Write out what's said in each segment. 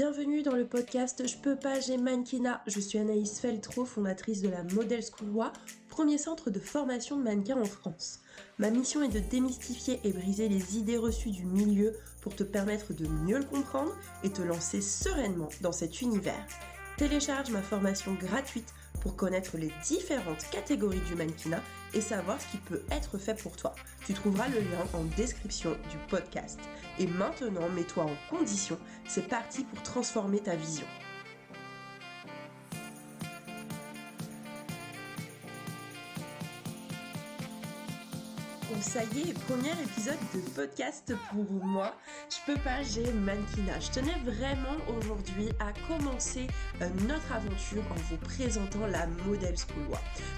Bienvenue dans le podcast Je peux pas, j'ai mannequinat. Je suis Anaïs Feltro, fondatrice de la Model School premier centre de formation de mannequins en France. Ma mission est de démystifier et briser les idées reçues du milieu pour te permettre de mieux le comprendre et te lancer sereinement dans cet univers. Télécharge ma formation gratuite pour connaître les différentes catégories du mannequinat et savoir ce qui peut être fait pour toi. Tu trouveras le lien en description du podcast. Et maintenant, mets-toi en condition, c'est parti pour transformer ta vision. Ça y est, premier épisode de podcast pour moi. Je peux pas, j'ai mannequinat. Je tenais vraiment aujourd'hui à commencer euh, notre aventure en vous présentant la Model School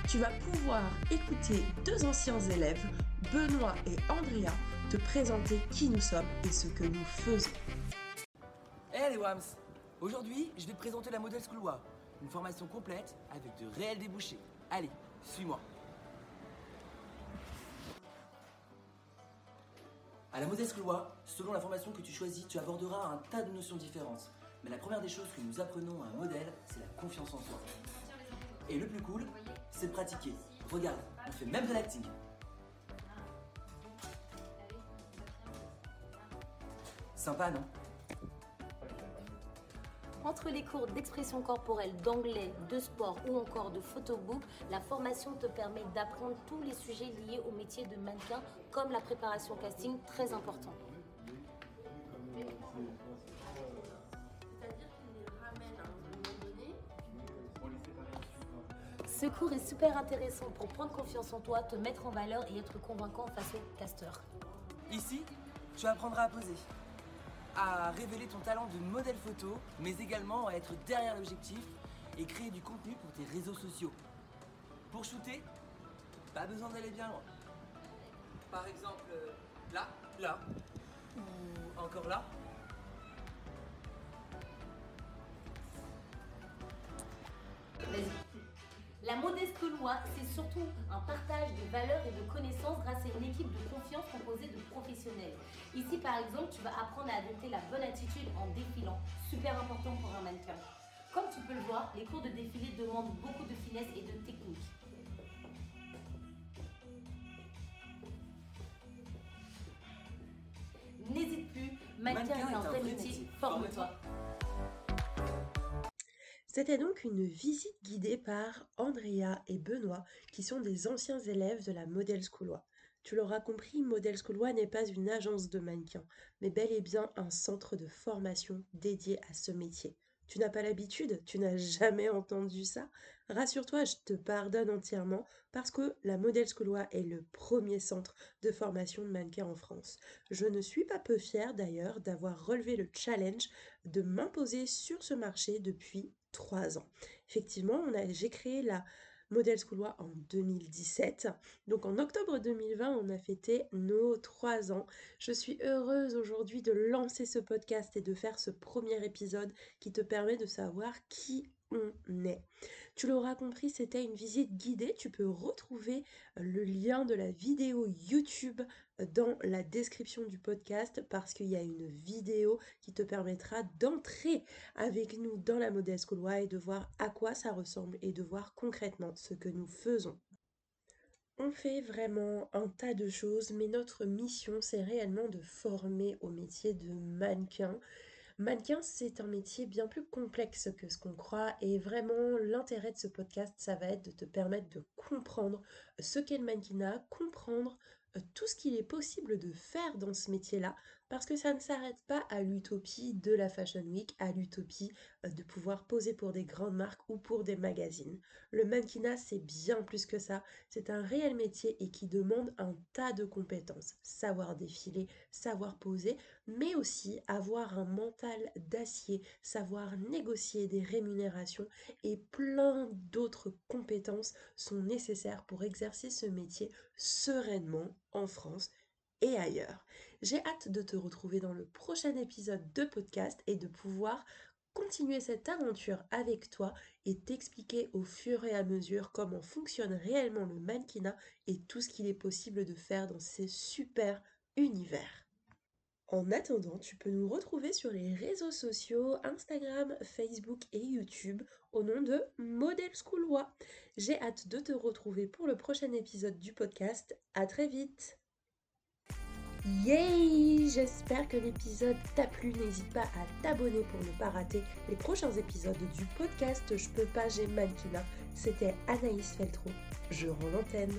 Tu vas pouvoir écouter deux anciens élèves, Benoît et Andrea, te présenter qui nous sommes et ce que nous faisons. Hey les Wams Aujourd'hui, je vais te présenter la Model School une formation complète avec de réels débouchés. Allez, suis-moi. À la modeste loi, selon la formation que tu choisis, tu aborderas un tas de notions différentes. Mais la première des choses que nous apprenons à un modèle, c'est la confiance en soi. Et le plus cool, c'est de pratiquer. Regarde, on fait même de l'acting. Sympa, non? Entre les cours d'expression corporelle, d'anglais, de sport ou encore de photobook, la formation te permet d'apprendre tous les sujets liés au métier de mannequin, comme la préparation casting, très important. Ce cours est super intéressant pour prendre confiance en toi, te mettre en valeur et être convaincant face au casteur. Ici, tu apprendras à poser, à révéler ton talent de modèle photo, mais également à être derrière l'objectif et créer du contenu pour tes réseaux sociaux. Pour shooter, pas besoin d'aller bien loin. Par exemple, euh, là, là, ou encore là. La modeste moi, c'est surtout un partage de valeurs et de connaissances grâce à une équipe de confiance composée de professionnels. Ici, par exemple, tu vas apprendre à adopter la bonne attitude en défilant, super important pour un mannequin. Comme tu peux le voir, les cours de défilé demandent beaucoup de finesse et de technique. N'hésite plus, mannequin est un vrai métier, forme-toi. C'était donc une visite guidée par Andrea et Benoît, qui sont des anciens élèves de la Model School Tu l'auras compris, Model School n'est pas une agence de mannequins, mais bel et bien un centre de formation dédié à ce métier. Tu n'as pas l'habitude, tu n'as jamais entendu ça? Rassure-toi, je te pardonne entièrement parce que la Model School est le premier centre de formation de mannequins en France. Je ne suis pas peu fière d'ailleurs d'avoir relevé le challenge de m'imposer sur ce marché depuis trois ans. Effectivement, j'ai créé la Model School en 2017. Donc en octobre 2020, on a fêté nos trois ans. Je suis heureuse aujourd'hui de lancer ce podcast et de faire ce premier épisode qui te permet de savoir qui Tu l'auras compris, c'était une visite guidée. Tu peux retrouver euh, le lien de la vidéo YouTube euh, dans la description du podcast parce qu'il y a une vidéo qui te permettra d'entrer avec nous dans la Modeste School et de voir à quoi ça ressemble et de voir concrètement ce que nous faisons. On fait vraiment un tas de choses, mais notre mission, c'est réellement de former au métier de mannequin Mannequin, c'est un métier bien plus complexe que ce qu'on croit et vraiment l'intérêt de ce podcast, ça va être de te permettre de comprendre ce qu'est le mannequinat, comprendre euh, tout ce qu'il est possible de faire dans ce métier-là, parce que ça ne s'arrête pas à l'utopie de la Fashion Week, à l'utopie euh, de pouvoir poser pour des grandes marques ou pour des magazines. Le mannequinat, c'est bien plus que ça, c'est un réel métier et qui demande un tas de compétences. Savoir défiler, savoir poser, mais aussi avoir un mental d'acier, savoir négocier des rémunérations et plein d'autres compétences sont nécessaires pour exercer ce métier sereinement en France et ailleurs. J'ai hâte de te retrouver dans le prochain épisode de podcast et de pouvoir continuer cette aventure avec toi et t'expliquer au fur et à mesure comment fonctionne réellement le mannequinat et tout ce qu'il est possible de faire dans ces super univers. En attendant, tu peux nous retrouver sur les réseaux sociaux, Instagram, Facebook et YouTube au nom de Model Schoolois. J'ai hâte de te retrouver pour le prochain épisode du podcast. À très vite Yay J'espère que l'épisode t'a plu. N'hésite pas à t'abonner pour ne pas rater les prochains épisodes du podcast Je peux pas, j'ai mannequinat. C'était Anaïs Feltro. Je rends l'antenne.